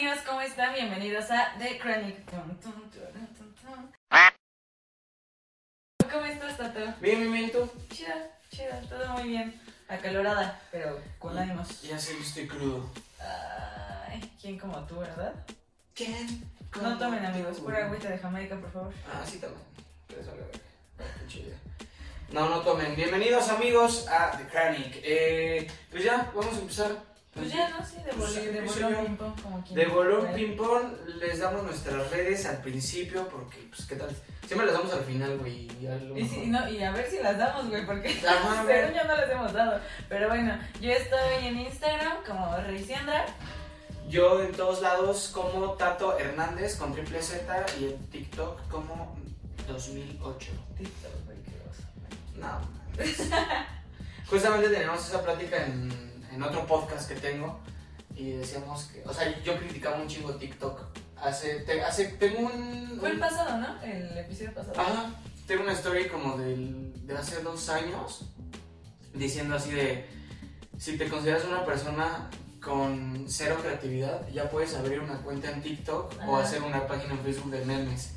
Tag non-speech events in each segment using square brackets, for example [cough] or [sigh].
amigos, ¿cómo están? Bienvenidos a The Chronic. ¿Cómo estás, Tato? Bien, bien, bien, tú. Chida, chida, todo muy bien. Acalorada, pero con ánimos. Ya sé que estoy crudo. Ay, ¿quién como tú, verdad? ¿Quién? No tomen, amigos, pura agüita de Jamaica, por favor. Ah, sí tomen. Pero eso. No, no tomen. Bienvenidos, amigos, a The Chronic. Eh, pues ya, vamos a empezar. Pues ya, ¿no? Sí, de, Pues sí, de bolón yo. ping-pong, De bolón ping-pong les damos nuestras redes al principio porque, pues, ¿qué tal? Siempre las damos al final, güey. y Y, no, y a ver si las damos, güey, porque [laughs] según yo no las hemos dado. Pero bueno, yo estoy en Instagram como Reisiandra. Yo en todos lados como Tato Hernández con triple Z y en TikTok como 2008. TikTok, güey, qué oso. No, mames. [laughs] Justamente teníamos esa plática en, en otro podcast que tengo y decíamos que, o sea, yo criticaba un chingo TikTok. Hace, te- hace, tengo un... Fue el un- pasado, ¿no? El episodio pasado. Ajá, tengo una story como del, de hace dos años diciendo así de, si te consideras una persona con cero creatividad, ya puedes abrir una cuenta en TikTok o Ajá. hacer una página en Facebook de memes.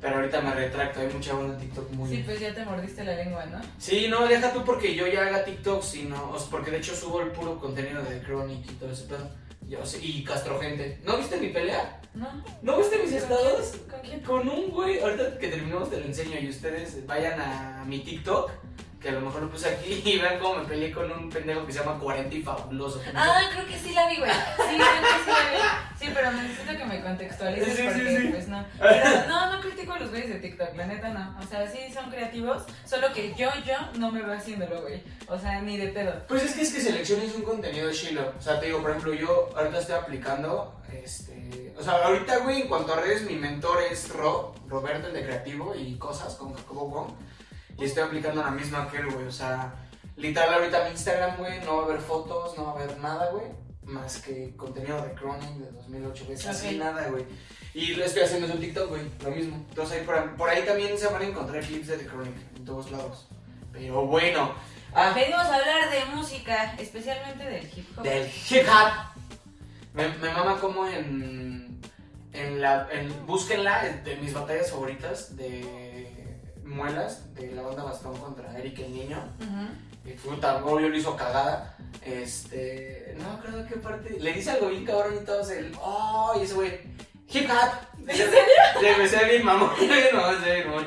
Pero ahorita me retracto, hay mucha onda en TikTok muy... Sí, pues ya te mordiste la lengua, ¿no? Sí, no, deja tú porque yo ya haga TikTok, sino, porque de hecho subo el puro contenido de Chronic y todo ese pedo. Ya, o sea, y Castro Gente. ¿No viste mi pelea? ¿No? ¿No viste mis ¿Con estados? quién? ¿Con quién? Con un güey, ahorita que terminamos te lo enseño y ustedes vayan a mi TikTok, que a lo mejor lo puse aquí, [laughs] y vean cómo me peleé con un pendejo que se llama 40 y fabuloso. Ah, creo que sí la vi, güey. Sí, creo que sí la vi. Sí, pero necesito que me contextualices Sí, sí, porque, sí. pues no. Pero no, no critico a los güeyes de TikTok, la neta no. O sea, sí son creativos, solo que yo, yo no me veo haciéndolo, güey. O sea, ni de pedo. Pues es que es que selecciones un contenido chilo. O sea, te digo, por ejemplo, yo ahorita estoy aplicando, este... O sea, ahorita, güey, en cuanto a redes, mi mentor es Rob, Roberto, el de Creativo y Cosas, con Jacobo Wong. Y estoy aplicando la misma que él, güey. O sea, literal, ahorita mi Instagram, güey, no va a haber fotos, no va a haber nada, güey. Más que contenido de Croning de 2008, güey. Así Ok. nada, güey. Y lo estoy haciendo en TikTok, güey. Lo mismo. Entonces, ahí por, ahí- por ahí también se van a encontrar clips de The Chronic en todos lados. Pero bueno. Ah, Venimos a hablar de música, especialmente del hip hop. del hip hop. Me, me mama como en, en la, en, búsquenla, de mis batallas favoritas de Muelas, de la banda Bastón contra Eric el Niño. Ujú. Y puta, obvio lo hizo cagada. Este, no me acuerdo qué parte. Le dice algo bien cabrón y todos el, oh, y ese güey, hip hop. ¿En serio? [laughs] Le empecé bien mamón, [laughs] mamón, bien mamón.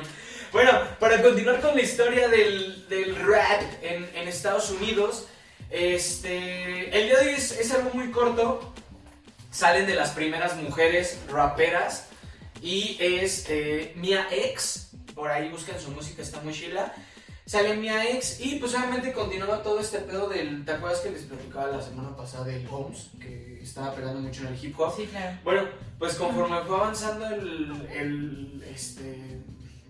Bueno, para continuar con la historia del, del rap en, en Estados Unidos, este, el día de hoy es, es algo muy corto. Salen de las primeras mujeres raperas y es eh, Mia X. Por ahí buscan su música, está muy chila. Sale Mia X y pues obviamente continuaba todo este pedo del. ¿Te acuerdas que les platicaba la semana pasada del Holmes? Que estaba pegando mucho en el hip hop. Sí, claro. Bueno, pues conforme fue avanzando el, el, este,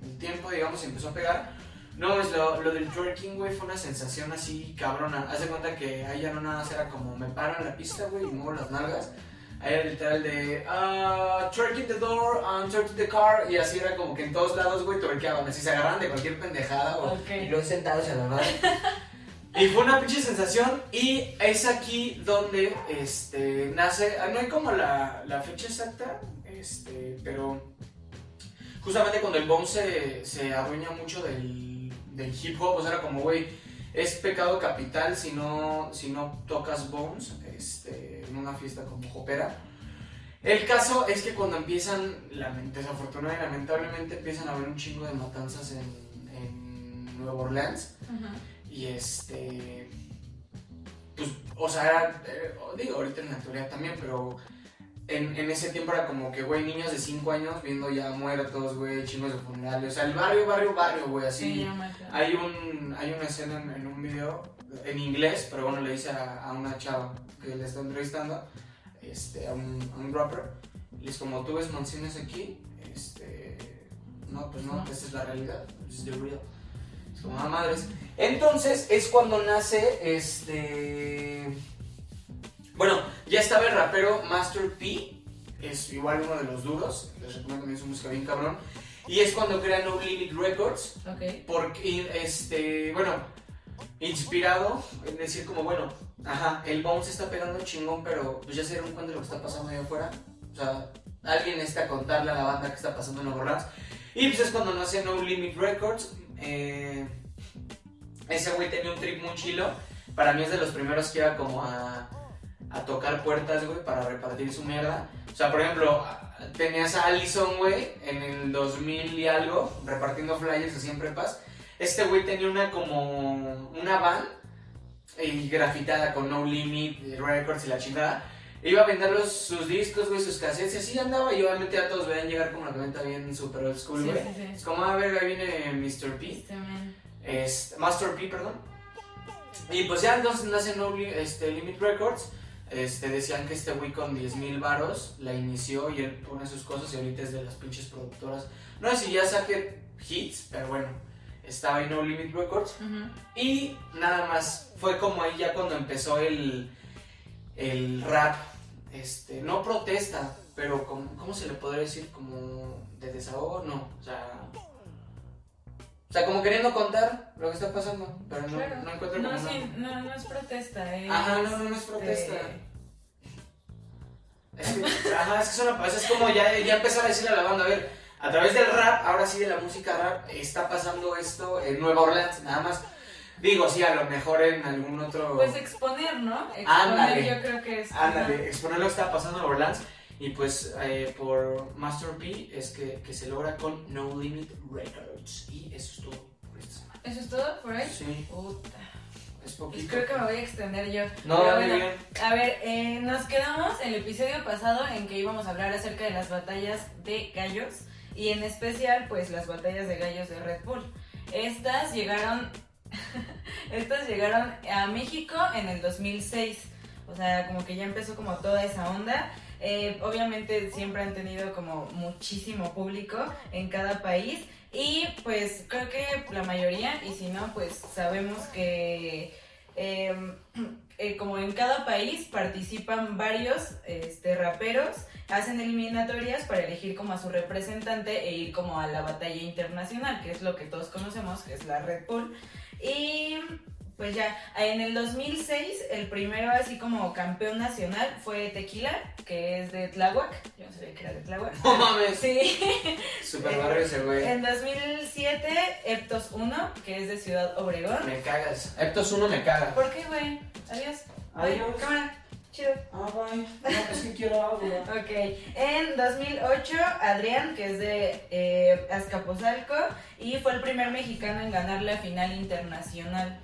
el tiempo, digamos, empezó a pegar. No, es lo, lo del twerking, güey, fue una sensación así cabrona. Haz de cuenta que ahí ya no nada más era como me paro en la pista, güey, y muevo las nalgas. Era literal de ah, twerking the door, um, twerking the car, y así era como que en todos lados, güey, twerkeaban. Así se agarraban de cualquier pendejada, güey. Ok. Y luego sentados a la madre. [laughs] Y fue una pinche sensación y es aquí donde este, nace, ah, no hay como la, la fecha exacta, este, pero justamente cuando el boom se, se adueña mucho del, del hip hop, o sea, era como, güey, es pecado capital si no, si no tocas bones este, en una fiesta como hopera. El caso es que cuando empiezan, desafortunadamente y lamentablemente, empiezan a haber un chingo de matanzas en, en Nueva Orleans. Y este. Pues, o sea, era, eh, digo, ahorita en la actualidad también, pero en, en ese tiempo era como que, güey, niños de 5 años viendo ya muertos, güey, chingos de funerales. O sea, el barrio, barrio, barrio, güey, así. Sí. Hay, un, hay una escena en, en un video en inglés, pero bueno, le dice a, a una chava que le está entrevistando, este, a, un, a un rapper, y es como, ¿tú ves mansiones aquí? Este, no, pues no, No. esta es la realidad, es the real. Es como, ah, madres. Entonces es cuando nace este... Bueno, ya estaba el rapero Master P, es igual uno de los duros, les recomiendo también su música bien cabrón. Y es cuando crea No Limit Records, Ok. porque, este, bueno, inspirado en decir como, bueno, ajá, el bounce está pegando chingón, pero pues ya se dieron cuenta de lo que está pasando allá afuera. O sea, alguien necesita contarle a la banda que está pasando en Nueva Orleans. Y pues es cuando nace No Limit Records. Eh, ese güey tenía un trip muy chilo. Para mí es de los primeros que iba como a, a tocar puertas, güey, para repartir su mierda. O sea, por ejemplo, tenías a Allison, güey, en el 2000 y algo, repartiendo flyers a siempre paz. Este güey tenía una como una van y grafitada con No Limit Records y la chingada. Iba a vender los, sus discos, güey, sus cassettes, y así andaba. Y obviamente a todos veían llegar como la venta bien super old school, Sí, güey. sí, sí. Es como, a ver, ahí viene Mr. P. Este, Master P, perdón. Y pues ya entonces nace No este, Limit Records. Este, decían que este güey con 10 mil varos la inició y él pone sus cosas y ahorita es de las pinches productoras. No sé si ya saque hits, pero bueno, estaba en No Limit Records. Y nada más, fue como ahí ya cuando empezó el, el rap, este, no protesta, pero como, ¿cómo se le podría decir? Como de desahogo, no, o sea... O sea, como queriendo contar lo que está pasando, pero no, Claro. no encuentro No, como sí, no, no es protesta, es. Ajá, no, no, no es protesta. este, Es que, ajá, es que es, una- es como ya, ya empezar a decirle a la banda, a ver, a través del rap, ahora sí de la música rap, está pasando esto en Nueva Orleans, nada más. Digo, sí, a lo mejor en algún otro... Pues exponer, ¿no? Exponer Ándale. yo creo que es. Ándale, exponer lo que está pasando en Orleans. Y pues eh, por Master P es que, que se logra con No Limit Records. Y eso es todo por esta semana. ¿Eso es todo por ahí? Sí, Puta. es Pues poquito. creo que me voy a extender yo. No, Pero bueno, bien. A ver, eh, nos quedamos en el episodio pasado en que íbamos a hablar acerca de las batallas de gallos y en especial pues las batallas de gallos de Red Bull. Estas llegaron [laughs] estas llegaron a México en el 2006. O sea, como que ya empezó como toda esa onda. Eh, obviamente siempre han tenido como muchísimo público en cada país y pues creo que la mayoría y si no pues sabemos que eh, [clears throat] eh, como en cada país participan varios este, raperos, hacen eliminatorias para elegir como a su representante e ir como a la batalla internacional, que es lo que todos conocemos, que es la Red Bull. Y pues ya, en el 2006 el primero así como campeón nacional fue Tequila, que es de Tláhuac. Yo no sabía que era de Tláhuac. No mames. Sí. Super barrio ese güey. En 2007 Eptos 1, que es de Ciudad Obregón. Me cagas. Eptos 1 me caga. ¿Por qué, güey? Adiós. Bye. Adiós. Cámara. Chido. Ah, bye. No, es que quiero algo. [laughs] Ok. En 2008, Adrián, que es de eh, Azcapotzalco, y fue el primer mexicano en ganar la final internacional.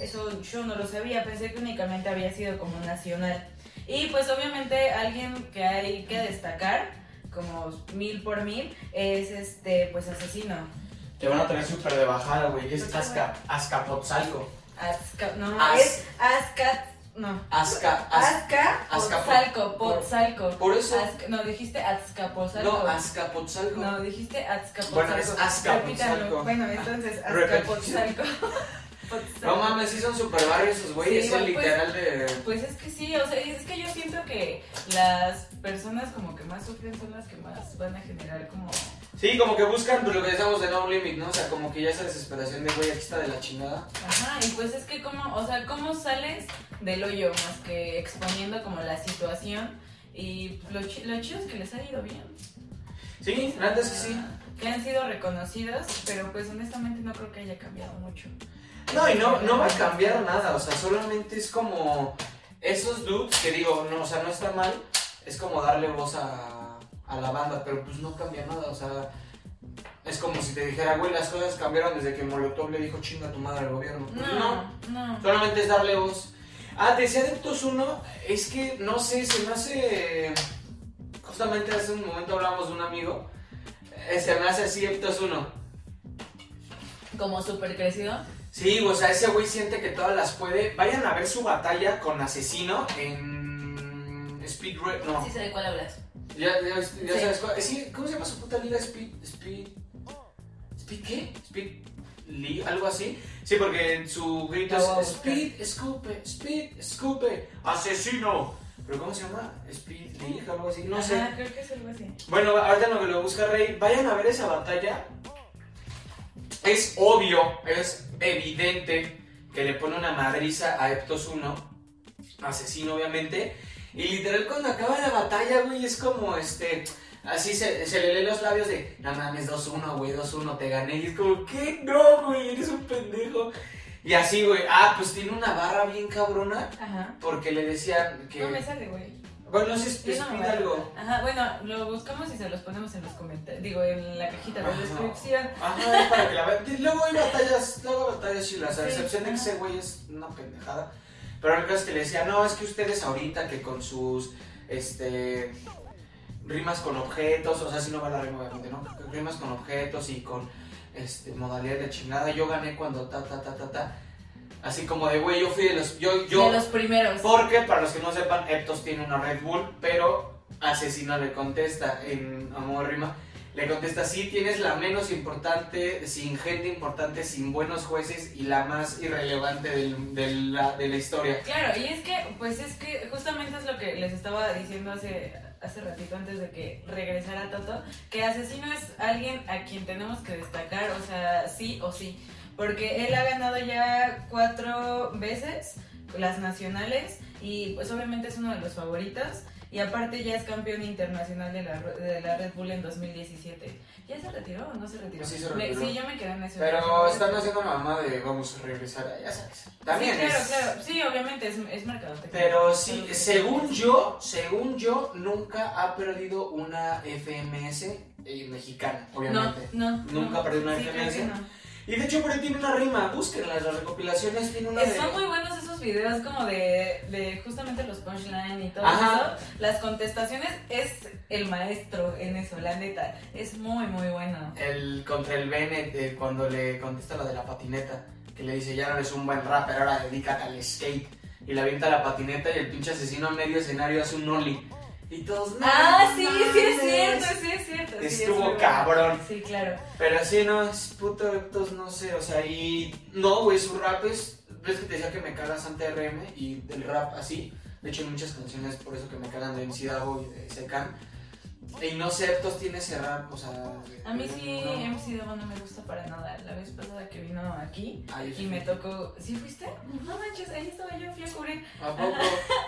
Eso yo no lo sabía, pensé que únicamente había sido como nacional. Y pues obviamente alguien que hay que destacar, como mil por mil, es este, pues asesino. Te van a traer súper de bajada, güey. Es ¿Por qué, Azca, Azcapotzalco. Azca, no, Az- es Azca, no. Azca, Az- Azca, Azcapo- Potzalco. Por eso. Azca- no, dijiste Azcapotzalco. No, Azcapotzalco. No, dijiste Azcapotzalco. Bueno, es Azcapotzalco. Bueno, entonces. Azcapotzalco. [laughs] Potzalco. No mames, sí son super barrios esos güeyes. Sí, es el pues, literal de. Pues es que sí, o sea, es que yo siento que las personas como que más sufren son las que más van a generar como... Sí, como que buscan pues, lo que decíamos de No Limit, ¿no? O sea, como que ya esa desesperación de, güey, aquí está de la chingada. Ajá, y pues es que como, o sea, ¿cómo sales del hoyo más que exponiendo como la situación? Y lo, chi- lo chido es que les ha ido bien. Sí, la neta es que sí. Que han sido reconocidos, pero pues honestamente no creo que haya cambiado mucho. No, y no, no va a cambiar nada, o sea, solamente es como esos dudes que digo, no, o sea, no está mal, es como darle voz a, a la banda, pero pues no cambia nada, o sea, es como si te dijera, güey, las cosas cambiaron desde que Molotov le dijo chinga tu madre al gobierno. Pues no, No, no. solamente es darle voz. Ah, decía Adeptos 1, es que no sé, se me hace. Justamente hace un momento hablamos de un amigo, eh, se me hace así Adeptos 1. Como súper crecido. Sí, o sea, ese güey siente que todas las puede. Vayan a ver su batalla con Asesino en Speed Red. No, Sí sé de cuál hablas. ya, ya, ya Sí. sabes cuál. eh, sí, ¿Cómo se llama su puta liga? Speed. Speed. ¿Speed qué? Speed League, algo así. Sí, porque en su grito es. Speed, escupe, Speed, escupe, asesino. ¿Pero cómo se llama? Speed League, algo así. No sé. Creo que es algo así. Bueno, ahorita lo que lo busca Rey, vayan a ver esa batalla. Es obvio, es evidente que le pone una madriza a Eptos 1, asesino obviamente. Y literal cuando acaba la batalla, güey, es como este... Así se, se le lee los labios de, no mames, 2-1, güey, 2-1, te gané. Y es como, ¿qué? No, güey, eres un pendejo. Y así, güey, ah, pues tiene una barra bien cabrona Ajá. porque le decían que... No me sale, güey. Bueno, es, es, Yo es no algo. Ajá, bueno, lo buscamos y se los ponemos en los comentarios. Digo, en la cajita de Ajá. descripción. Ajá, para que la vean. Y Luego hay batallas, luego hay batallas chilas, a excepción de que ajá. ese güey es una pendejada. Pero el caso es que le decía, no, es que ustedes ahorita que con sus, este, rimas con objetos, o sea, si no va la rima obviamente, ¿no? Rimas con objetos y con, este, modalidad de chingada, yo gané cuando ta, ta, ta, ta, ta. Así como de, güey, yo fui de los, yo, yo, de los primeros. porque, para los que no sepan, Eptos tiene una Red Bull, pero Asesino le contesta en Amor Rima. Le contesta, sí, tienes la menos importante, sin gente importante, sin buenos jueces y la más irrelevante del- de, la, de la historia. Claro, y es que, pues es que justamente es lo que les estaba diciendo hace, hace ratito antes de que regresara Toto, que Asesino es alguien a quien tenemos que destacar, o sea, sí o sí, porque él ha ganado ya cuatro veces las nacionales y pues obviamente es uno de los favoritos. Y aparte ya es campeón internacional de la, de la Red Bull en 2017. ¿Ya se retiró o no se retiró? Sí, se Me- retiró. sí, yo me quedé en ese. Pero están haciendo la mamá de vamos a regresar, a- ya sabes. También sí, claro, es- claro. Sí, obviamente es, es mercadotecnia. Pero sí, Pero- según yo, según yo, nunca ha perdido una FMS eh, mexicana, obviamente. No, no. Nunca no. perdió una Sí, FMS. Y de hecho por ahí tiene una rima, búsquenlas, las recopilaciones tiene una Eh, de... Son muy buenos esos videos como de, de justamente los punchline y todo Ajá. eso. Las contestaciones es el maestro en eso, la neta. Es muy, muy bueno. El contra el Bennett, eh, cuando le contesta lo de la patineta, que le dice, ya no eres un buen rapper, ahora dedícate al skate. Y le avienta la patineta y el pinche asesino a medio escenario hace un ollie. Y todos, no Ah, sí, sí es mames". cierto, sí es cierto. sí, es Estuvo bueno. cabrón. Sí, claro. Pero sí, no, es puto Eptos, no sé, o sea, y no, güey, su rap es, ves que te decía que me cagas ante RM y el rap así, de hecho hay muchas canciones por eso que me cagan de MC y de Secan, y no sé, Eptos tiene rap, o sea... A mí sí, no. MC Davo no me gusta para nada. La vez pasada que vino aquí Ay, y me tocó. ¿Sí fuiste? No manches, ahí estaba yo, fui a cubrir. ¿A poco?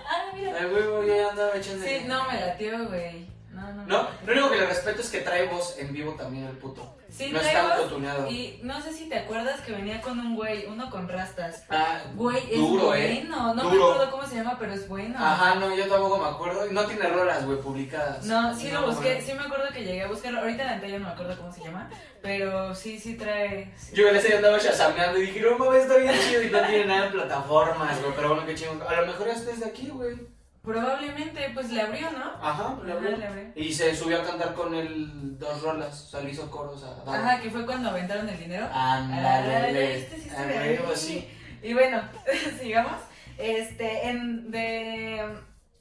Ah, mira. Güey, yo ya andaba echando... Sí, no me latió, güey. No, no. No, lo único que le respeto es que trae voz en vivo también el puto. Sí, no trae está autotuneado. Y no sé si te acuerdas que venía con un güey, uno con rastas. Ah, Güey, es duro, ¿eh? bueno. No me acuerdo cómo se llama, pero es bueno. Ajá, no, yo tampoco me acuerdo. No tiene rolas, güey, publicadas. No, sí lo busqué, sí me acuerdo que llegué a buscarlo. Ahorita la ya no me acuerdo cómo se llama, pero sí, sí trae. sí. Yo en ese día andaba chasameando y dije, no mames, está bien chido y no tiene nada en plataformas, güey. Pero bueno, qué chingón. A lo mejor este es de aquí, güey. Probablemente, pues le abrió, ¿no? Ajá, le habló. le abrió. Y se subió a cantar con él dos rolas. O sea, le hizo coros a. Ajá, que fue cuando aventaron el dinero. Ándale, le- este sí ahí. sí. Y bueno, [laughs] sigamos. Este, en, de,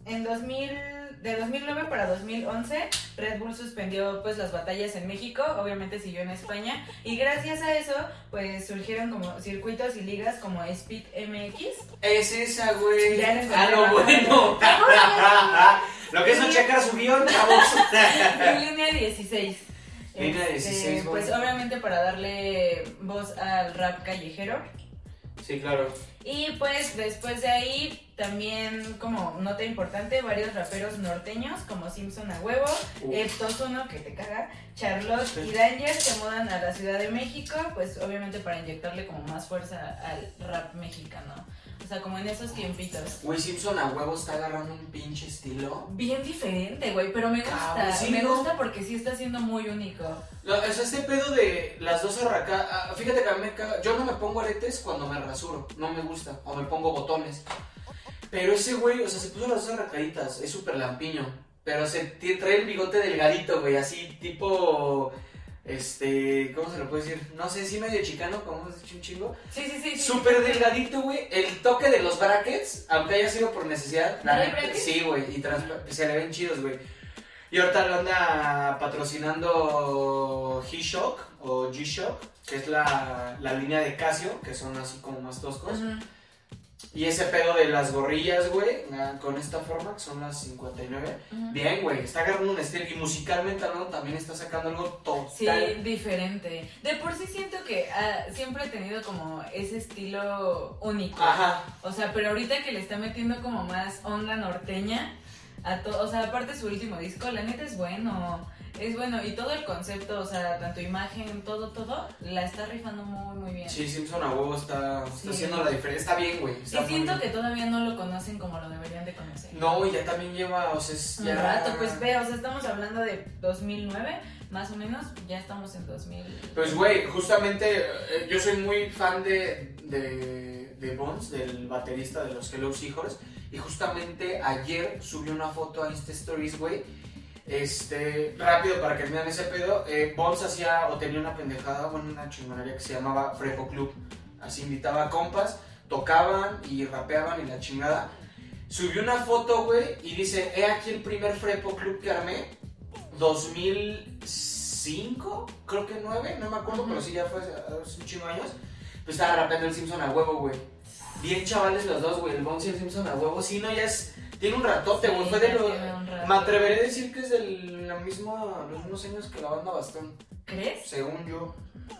en 2000, de 2009 para 2011, Red Bull suspendió pues las batallas en México, obviamente siguió en España, y gracias a eso pues surgieron como circuitos y ligas como Speed MX. Es esa, güey. Ya la encontré, [laughs] Ah, no, baja. bueno. Lo que es no checar su guion, chavos. En [laughs] [laughs] línea 16. Línea 16, Pues bueno. obviamente para darle voz al rap callejero. Sí, claro. Y pues después de ahí, también como nota importante, varios raperos norteños como Simpson a huevo, Uf. Eptos Uno, que te caga, Charlotte Sí. y Danger se mudan a la Ciudad de México, pues obviamente para inyectarle como más fuerza al rap mexicano. O sea, como en esos tiempitos. Güey, Simpson a huevo está agarrando un pinche estilo. Bien diferente, güey, pero me gusta. Sí, me ¿no? gusta porque sí está siendo muy único. No, o sea, este pedo de las dos arracadas. fíjate que a mí. Yo no me pongo aretes cuando me rasuro. No me gusta. O me pongo botones. Pero ese güey, o sea, se puso las dos arracaditas. Es súper lampiño. Pero se trae el bigote delgadito, güey. Así, tipo. Este. ¿Cómo se lo puede decir? No sé, sí, medio chicano, como hemos dicho un chingo. Sí, sí, sí. sí. Súper delgadito, güey. El toque de los brackets, aunque haya sido por necesidad. Sí, güey. Y trans- se le ven chidos, güey. Y ahorita lo anda patrocinando G-Shock o G-Shock, que es la, la línea de Casio, que son así como más toscos. Y ese pedo de las gorrillas, güey, ah, con esta forma, que son las 59. Ujú. Bien, güey, está agarrando un estilo y musicalmente hablando también está sacando algo total. Sí, diferente. De por sí siento que ah, siempre he tenido como ese estilo único. Ajá. O sea, pero ahorita que le está metiendo como más onda norteña a todo, o sea, aparte su último disco, la neta es bueno. Es bueno y todo el concepto, o sea, tanto imagen, todo, todo, la está rifando muy, muy bien. Sí, Simpson a huevo está, está Sí. haciendo la diferencia. Está bien, güey. Y está siento bien. que todavía no lo conocen como lo deberían de conocer. No, y ya también lleva, o sea, es Un ya... rato, pues ve, o sea, estamos hablando de 2009, más o menos, ya estamos en 2000. Pues, güey, justamente eh, yo soy muy fan de, de, de Bones, del baterista de los Hello Seahorse. Y justamente ayer subió una foto a Insta Stories, güey. Este, rápido para que vean ese pedo. Eh, Bones hacía o tenía una pendejada, bueno, una chingonería que se llamaba Frepo Club. Así invitaba a compas, tocaban y rapeaban y la chingada. Subió una foto, güey, y dice: He aquí el primer Frepo Club que armé. 2005, creo que 9, no me acuerdo, pero sí ya fue hace hace un chingo años. Pues estaba rapeando el Simpson a huevo, güey. Bien chavales los dos, güey, el Bones y el Simpson a huevo. Sí, no, ya es. Tiene un ratote, güey. Fue de ya lo. tiene un rato. Me atreveré a decir que es de la misma, los mismos años que la banda Bastón, ¿Crees? según yo.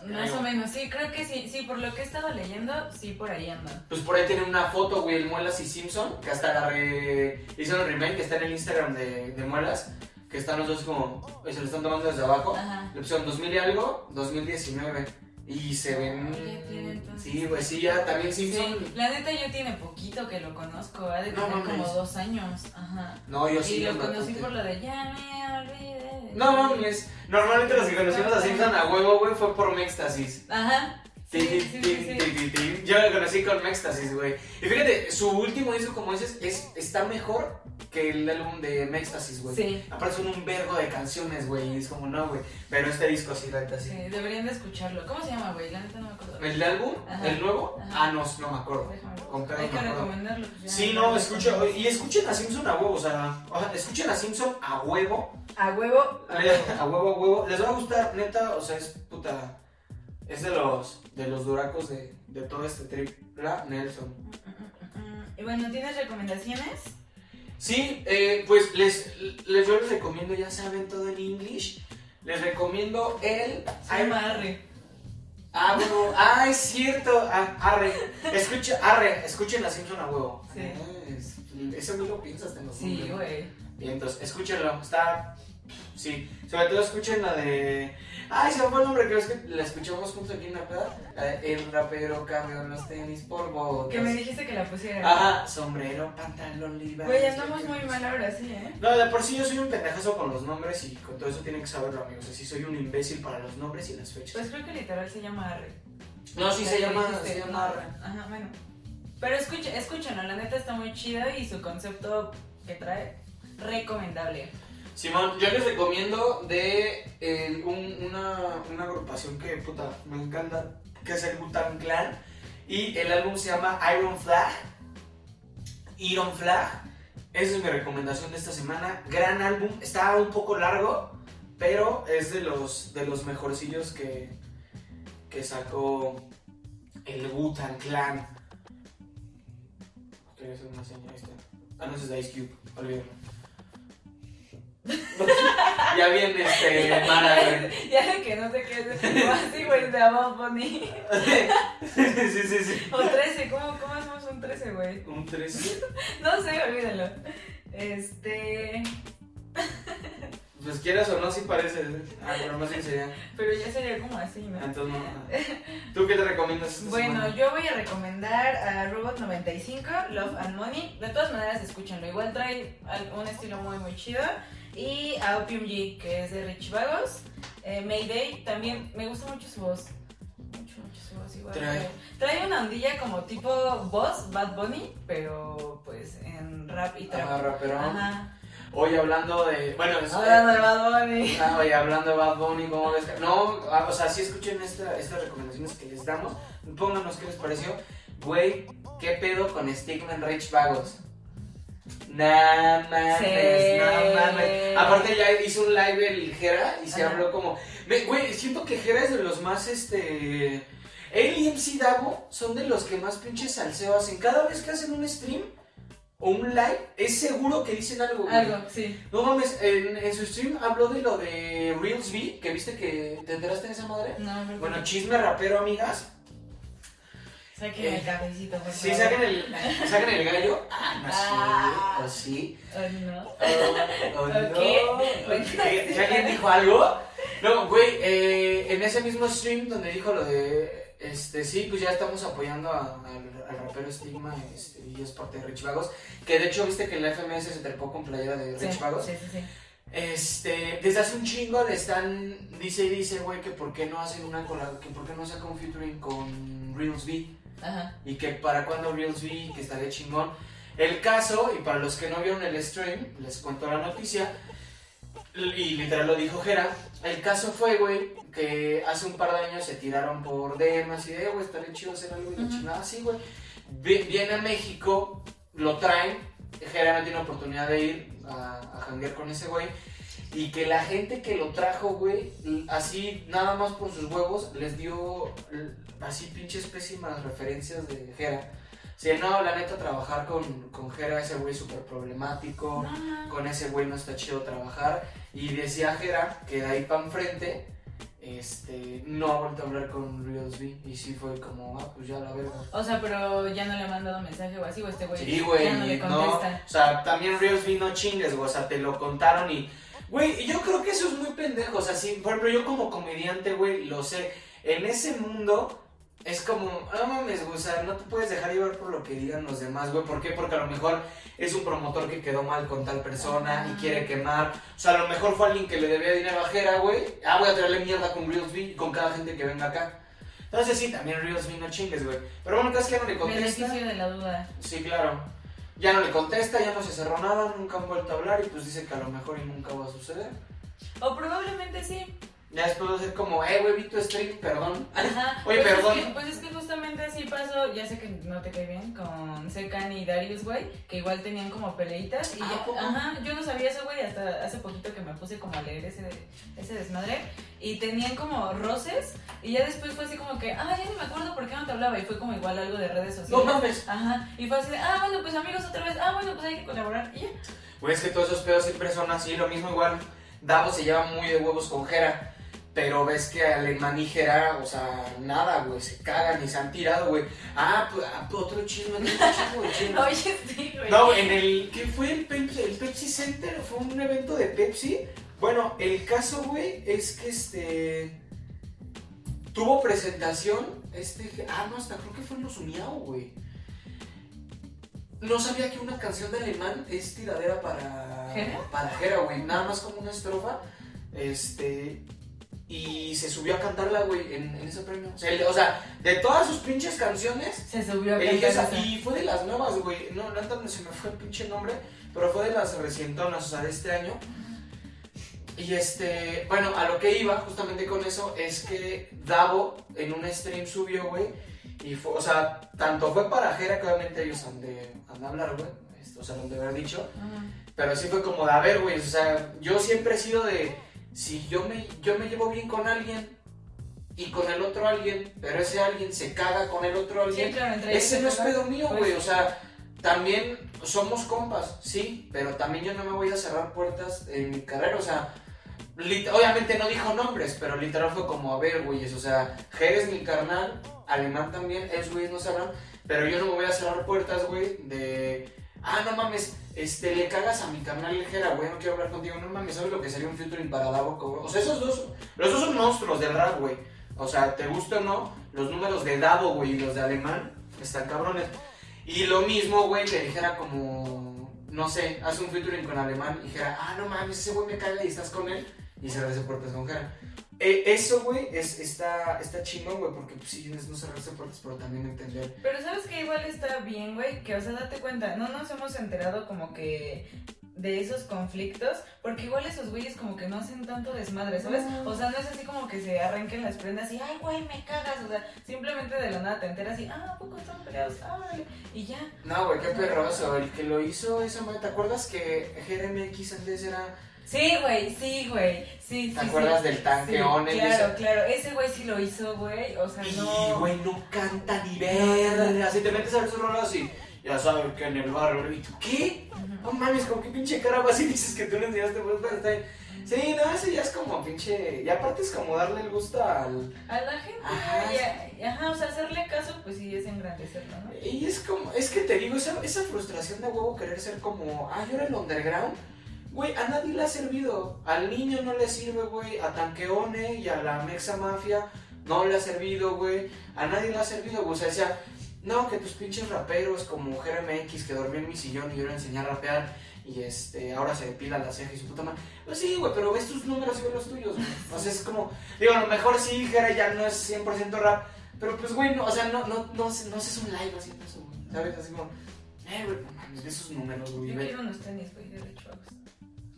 Más Creo. o menos, sí, creo que sí, sí, por lo que he estado leyendo, sí, por ahí andan. Pues por ahí tienen una foto, güey, el Muelas y Simpson, que hasta la re... hicieron el remake, que está en el Instagram de, de Muelas, que están los dos como, se lo están tomando desde abajo. Ajá. Le pusieron 2000 y algo, 2019. Y se ven. Tiene entonces. Sí, güey, sí, ya también Simpson. Sí, la neta yo tiene poquito que lo conozco, ha de tener como dos años, ajá. No, yo sí. y lo conocí por lo de ya me olvidé. No ti". mames. Normalmente los que conocimos a Simpson a huevo, güey, fue por Mextasis. Ajá. Yo lo conocí con Mextasis, güey. Y fíjate, su último disco, como dices, es, está mejor que el álbum de Mextasis, güey. Sí, Aparte son un vergo de canciones, güey. Y es como, no, güey. Pero este disco sí, la neta sí. sí, deberían de escucharlo. ¿Cómo se llama, güey? La neta no me acuerdo. ¿El álbum? Ajá. ¿El nuevo? Ajá. Ah, no, no me acuerdo. Con Hay que recomendarlo. pues, Sí, no escucha, y escuchen a Simpson a huevo, o sea, o sea, escuchen a Simpson A huevo. a huevo. a huevo, a huevo, les va a gustar, neta, o sea, es puta, es de los, de los duracos de, de todo este trip, la Nelson. Y bueno, ¿tienes recomendaciones? Sí, eh, pues les, les, yo les recomiendo, ya saben, todo en English, les recomiendo el... Llama Arre. Ah, bueno, ah, es cierto, ah, arre, escucha, arre, escuchen a Simpson a huevo. Sí. Ah, es- eso no lo piensas en los Sí, güey. Bien, entonces, escúchenlo, está... Sí, sobre todo escuchen la de... Ay, se me fue el nombre, creo que la escuchamos juntos aquí en la peda. La de El rapero cambió los tenis por botas. Que me dijiste que la pusiera. Ajá, sombrero, pantalón, Levi's. Güey, andamos muy mal ahora sí, ¿eh? No, de por sí yo soy un pendejazo con los nombres y con todo eso tienen que saberlo, amigos. Así soy un imbécil para los nombres y las fechas. Pues creo que literal se llama Arre. no, sí se llama, se llama Arre. Ajá, bueno. Pero escucha, escúchenlo, la neta está muy chido y su concepto que trae, recomendable. Simón, yo les recomiendo de eh, un- una, agrupación que puta me encanta, que es el Butan Clan. Y el álbum se llama Iron Flag. Iron Flag. Esa es mi recomendación de esta semana. Gran álbum. Está un poco largo, pero es de los, de los mejorcillos que, que sacó el Butan Clan. Quería hacer una señal. Ah, no, es de Ice Cube, olvídalo. Ya viene este Mara, güey. [laughs] ya de que no sé qué es, o así, güey, de About Bunny. sí, sí, sí. O 13, ¿cómo, cómo hacemos un 13, güey? Un 13. [laughs] No sé, olvídalo. Este. Pues quieras o no, sí parece. Ah, pero más bien sería. Pero ya sería como así, ¿no? Entonces no. [laughs] ¿Tú qué te recomiendas esta Bueno, semana? yo voy a recomendar a Robot 95, Love and Money. De todas maneras, escúchenlo. Igual trae un estilo muy, muy chido. Y a Opium G, que es de Rich Vagos. Eh, Mayday, también me gusta mucho su voz. Mucho, mucho su voz. Igual. Trae. Trae una ondilla como tipo voz, Bad Bunny, pero pues en rap y trap. Ah, rapero. Ajá. Hoy hablando de. Bueno, es- Hablando de Bad Bunny. Ah, oye, hablando de Bad Bunny, ¿cómo ves? No, ah, o sea, sí escuchen esta, estas recomendaciones que les damos. Pónganos qué les pareció. Güey, ¿qué pedo con Stigma en Rich Vagos? Nah, mames, Sí. no mames. Aparte ya hizo un live el Jera y se Ajá. habló como... Güey, siento que Jera es de los más, este... Él y MC Davo son de los que más pinches salseo hacen. Cada vez que hacen un stream o un live, es seguro que dicen algo. güey. Algo, sí. No mames, en, en su stream habló de lo de Reels V, que viste que te enteraste de esa madre. No, pero Bueno, chisme rapero, amigas. Saquen eh, el cabecito, por Sí, favor. saquen el, saquen el gallo. [laughs] Ah, no, Ah. sí, o sí. Ay, no. Oh, oh, [laughs] Ok. no. Bueno, ¿Que- sí. que alguien dijo algo? No, güey, eh, en ese mismo stream donde dijo lo de, este, sí, pues ya estamos apoyando a- al, al rapero Stigma este, y es parte de Rich Vagos, que de hecho viste que la FMS se trepó con playera de Sí, Rich Vagos. sí, sí, sí. Este, desde hace un chingo le están, dice y dice, güey, que por qué no hacen una que por qué no sacan un featuring con Reels V Ajá. y que para cuando Reels V, que estaría chingón. El caso, y para los que no vieron el stream, les cuento la noticia, y literal lo dijo Jera, el caso fue, güey, que hace un par de años se tiraron por DMs y de, "Eh, güey, estaría chido hacer algo Ujú. chingada, así, güey. Vi- Viene a México, lo traen, Jera no tiene oportunidad de ir a, a janguear con ese güey, y que la gente que lo trajo, güey, así nada más por sus huevos, les dio l- así pinches pésimas referencias de Jera. Sí, no, la neta, trabajar con, con Jera, ese güey súper problemático, No, con ese güey no está chido trabajar. Y decía Jera que de ahí para enfrente, este, no ha vuelto a hablar con Reels V. Y sí fue como, ah, pues ya la verga. O sea, pero ya no le ha mandado mensaje o así, o este güey Sí, güey, ya no le no, contesta. o sea, también Reels V no chingues, güey, o sea, te lo contaron y, güey, yo creo que eso es muy pendejo, o sea, sí, por ejemplo, yo como comediante, güey, lo sé, en ese mundo es como, no mames, güey, o sea, no te puedes dejar llevar por lo que digan los demás, güey, ¿por qué? Porque a lo mejor es un promotor que quedó mal con tal persona y quiere quemar, o sea, a lo mejor fue alguien que le debía dinero a Jera, güey, ah, voy a traerle mierda con Reels V y con cada gente que venga acá. Entonces sí, también Reels V no chingues, güey. Pero bueno, casi que no le contesta. Beneficio de la duda. Sí, claro. Ya no le contesta, ya no se cerró nada, nunca han vuelto a hablar y pues dice que a lo mejor y nunca va a suceder. O probablemente sí. Ya después va a ser como, eh, güey, vi tu stream, perdón. Ajá. [laughs] Oye, pues perdón. Es que, pues es que justamente así pasó, ya sé que no te cae bien, con Secan y Darius, güey, que igual tenían como peleitas. Y ¿A ya- poco? ajá, yo no sabía eso, güey, hasta hace poquito que me puse como a leer ese, ese desmadre. Y tenían como roces, y ya después fue así como que, ah, ya no me acuerdo por qué no te hablaba. Y fue como igual algo de redes No sociales. mames. Ajá, y fue así de, ah, bueno, pues amigos otra vez, ah, bueno, pues hay que colaborar. Y ya. Güey, es que todos esos pedos siempre son así, lo mismo igual. Davo se lleva muy de huevos con Jera. Pero ves que Alemán y Jera, o sea, nada, güey, se cagan y se han tirado, güey. Ah, pues otro chisme, otro chisme, de chismes. [laughs] Oye, sí, güey. No, en el. ¿Qué fue el Pepsi, el Pepsi Center? ¿Fue un evento de Pepsi? Bueno, el caso, güey, es que este. Tuvo presentación. Este. Ah, no, hasta creo que fue en los Uniao, güey. No sabía que una canción de alemán es tiradera para. ¿Jera? Para Jera, güey. Nada más como una estrofa. Este. Y se subió a cantarla, güey, en, en ese premio. O sea, el- o sea, de todas sus pinches canciones, Se subió a Eligió cantar esa, esa. y fue de las nuevas, güey. No, no se me fue el pinche nombre, pero fue de las recientonas, o sea, de este año. Y este, bueno, a lo que iba justamente con eso es que Davo en un stream subió, güey. Y fue, o sea, tanto fue para Jera que obviamente ellos han de, han de hablar, güey. O sea, lo han de haber dicho. Pero sí fue como de, a ver, güey, o sea, yo siempre he sido de, si yo me, yo me llevo bien con alguien y con el otro alguien, pero ese alguien se caga con el otro alguien, Sí, claro, entre ese no es pedo mío, Pues güey, sí. o sea, también somos compas, sí, pero también yo no me voy a cerrar puertas en mi carrera, o sea, obviamente no dijo nombres, pero literal fue como, a ver, güeyes, o sea, Jerez mi carnal, Alemán también, es güeyes no sabrán, pero yo no me voy a cerrar puertas, güey, de, ah, no mames, este, le cagas a mi carnal ligera, güey, no quiero hablar contigo, no mames, ¿sabes lo que sería un featuring para Davo? güey? O sea, esos dos, los dos son monstruos del rap, güey, o sea, te gusta o no, los números de Davo, güey, y los de Alemán, están cabrones. Y lo mismo, güey, que dijera como, no sé, hace un featuring con Alemán y dijera, ah, no mames, ese güey me caga y estás con él, y cerrarse puertas con Jera. Eh, eso, güey, es, está, está chingón, güey, porque pues, sí, es no cerrarse puertas, pero también entender. Pero sabes que igual está bien, güey, que o sea, date cuenta, no nos hemos enterado como que de esos conflictos, porque igual esos güeyes como que no hacen tanto desmadre, ¿sabes? No. O sea, no es así como que se arranquen las prendas y, ay, güey, me cagas, o sea, simplemente de la nada te enteras y, ah, ¿a poco están peleados? Ah, vale", y ya. No, güey, qué perroso. El que lo hizo esa madre, ¿te acuerdas que GRMX antes era Sí, güey, sí, güey. Sí, sí, ¿Te acuerdas sí. del tanque Sí, One? Claro, claro. Ese güey sí lo hizo, güey. O sea, Y, no. güey, no canta ni verga. Si te metes a ver sus rolas y ya sabes que en el barrio. ¿Y tú qué? Ujú. No mames, con qué pinche cara vas y dices que tú le enseñaste pues. Sí, no, ese ya es como pinche. Y aparte es como darle el gusto al. A la gente, Ajá. y ajá, o sea, hacerle caso, pues sí es engrandecerlo, ¿no? Y es como. Es que te digo, esa, esa frustración de huevo querer ser como. Ah, yo era el underground. Güey, a nadie le ha servido. Al niño no le sirve, güey. A Tanqueone y a la Mexa Mafia no le ha servido, güey. A nadie le ha servido, güey. O sea, decía, no, que tus pinches raperos como GRMX que dormía en mi sillón y yo le enseñé a rapear y este, ahora se depila la ceja y su puta madre. Pues sí, güey, pero ves tus números y ves los tuyos, güey. O sea, es como, digo, a lo mejor sí, Jera ya no es 100% rap, pero pues, güey, no, o sea, no, no, no, no haces un live haciendo eso, güey. ¿Sabes? Así como, eh, güey, no mames, ve esos números, güey. Yo quiero unos tenis, güey, de Retrox.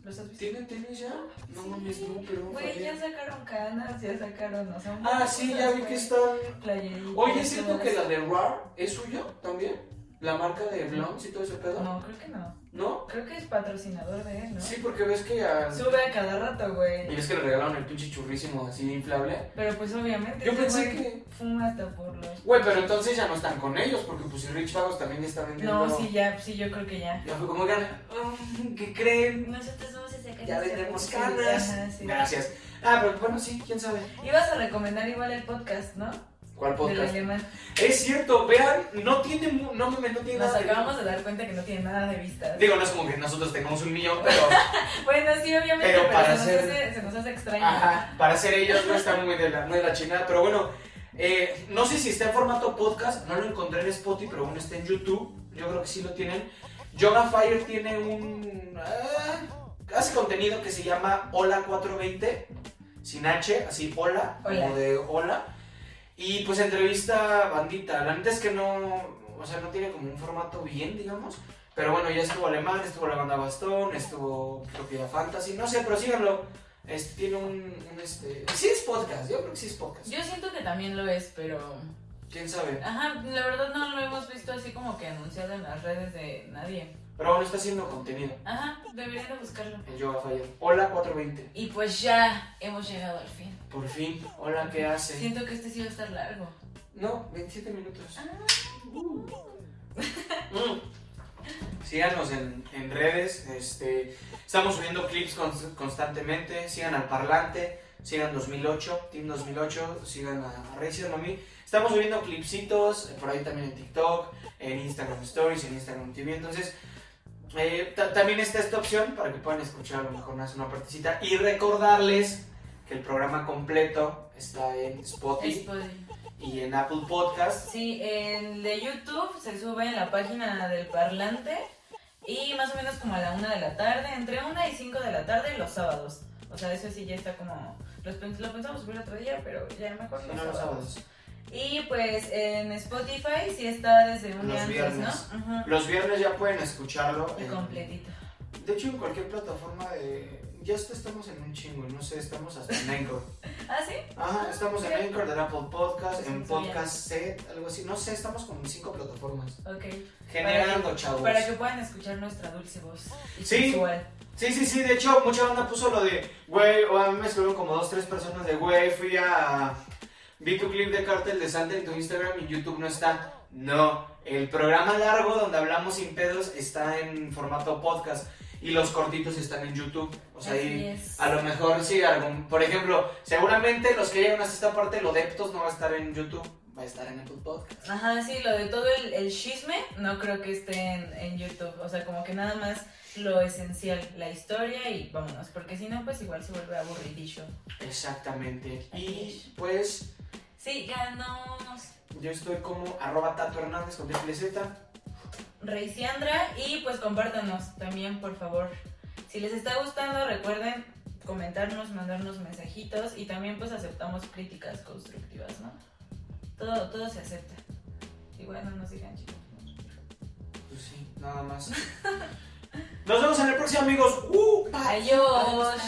¿Los has visto? ¿Tienen tenis ya? No Sí. mames, no, pero. Güey, ya sacaron canas, ya sacaron, o sea, Ah, sí, ya vi que. Playeritas, Oye, ¿es cierto que la de RAR es suyo también? ¿La marca de Blondes y todo ese pedo? No, creo que no. ¿No? Creo que es patrocinador de él, ¿no? Sí, porque ves que a. Sube a cada rato, Y güey. ves que le regalaron el pinche churrísimo así inflable. Pero pues obviamente. Yo ese pensé güey que- Fuma hasta por los. Güey, pero entonces ya no están con ellos, porque pues si Rich Pagos también ya está vendiendo. No, sí, ya, sí, yo creo que ya. Ya fue como que. "Mm, ¿Qué creen? Nosotros vamos a sacar. Ya publicidad. canas. Sí. Gracias. Ah, pero bueno, sí, quién sabe. Ibas a recomendar igual el podcast, ¿no? ¿Cuál podcast? Es cierto, vean, no tiene. No mames, no tiene Nos nada. de- acabamos de dar cuenta que no tiene nada de vistas. Digo, no es como que nosotros tengamos un millón, pero. [laughs] Bueno, sí, obviamente, Pero pero, para se, nos hace, se nos hace extraño. Ajá, para ser ellos no está muy de la, muy de la chingada, pero bueno, eh, no sé si está en formato podcast, no lo encontré en Spotify, pero bueno, está en YouTube, yo creo que sí lo tienen. Yoga Fire tiene un... ah, hace contenido que se llama Hola 420, sin H, así Hola, Hola. como de Hola, y pues entrevista bandita, la neta es que no, o sea, no tiene como un formato bien, digamos. Pero bueno, ya estuvo Alemán, estuvo la banda Bastón, estuvo ya Fantasy, no sé, pero síganlo. Este, tiene un, un, este... Sí es podcast, yo creo que sí es podcast. Yo siento que también lo es, pero. ¿Quién sabe? Ajá, la verdad no lo hemos visto así como que anunciado en las redes de nadie. Pero bueno, está haciendo contenido. Ajá, deberían de buscarlo. El Yoga Fire. Hola 420. Y pues ya hemos llegado al fin. Por fin. Hola, ¿qué hace? Siento que este sí va a estar largo. No, 27 minutos. Ah, [laughs] Mm. Síganos en, en redes. Este, estamos subiendo clips cons- constantemente. Sigan al Parlante. Sigan 2008, Team 2008. Sigan a, a a mí. Estamos subiendo clipsitos por ahí también en TikTok, en Instagram Stories, en Instagram TV. Entonces, eh, ta- también está esta opción para que puedan escuchar a lo mejor más una partecita. Y recordarles que el programa completo está en Spotify Spotify. y en Apple Podcast. Sí, el de YouTube se sube en la página del parlante y más o menos como a la una de la tarde, entre una y cinco de la tarde los sábados. O sea, eso sí ya está como... Lo pensamos subir otro día, pero ya mejor Sí, los, no, los sábados. Y pues en Spotify sí está desde un Los día antes, viernes. ¿no? Ujú. Los viernes ya pueden escucharlo. Y en- completito. De hecho, en cualquier plataforma de. Ya estamos en un chingo, no sé, estamos hasta en Anchor. [laughs] ¿Ah, sí? Ajá, estamos en Anchor, en Apple Podcast, Pues en. Podcast Set, algo así. No sé, estamos como en cinco plataformas. Ok. Generando, Para que- chavos. Para que puedan escuchar nuestra dulce voz. Y Sí. Sí, sí, sí, de hecho, mucha banda puso lo de, güey, o a mí me escribieron como dos, tres personas de, güey, fui a. Vi tu clip de Cartel de Santa en tu Instagram y en YouTube no está. No, el programa largo donde hablamos sin pedos está en formato podcast y los cortitos están en YouTube. O sea, ahí a lo mejor sí, algún- por ejemplo, seguramente los que llegan hasta esta parte, lo Deptos no va a estar en YouTube, va a estar en Apple Podcast. Ajá, sí, lo de todo el, el chisme no creo que esté en, en YouTube. O sea, como que nada más lo esencial, la historia y vámonos. Porque si no, pues igual se vuelve aburridillo. Exactamente. Y pues Síganos, yo estoy como arroba Tato Hernández con triple Z. Reisiandra, y pues compártanos también, por favor. Si les está gustando, recuerden comentarnos, mandarnos mensajitos y también pues aceptamos críticas constructivas, ¿no? Todo, todo se acepta. Igual no nos digan chicos. Pues sí, nada más. [laughs] Nos vemos en el próximo, amigos. Uh, Adiós.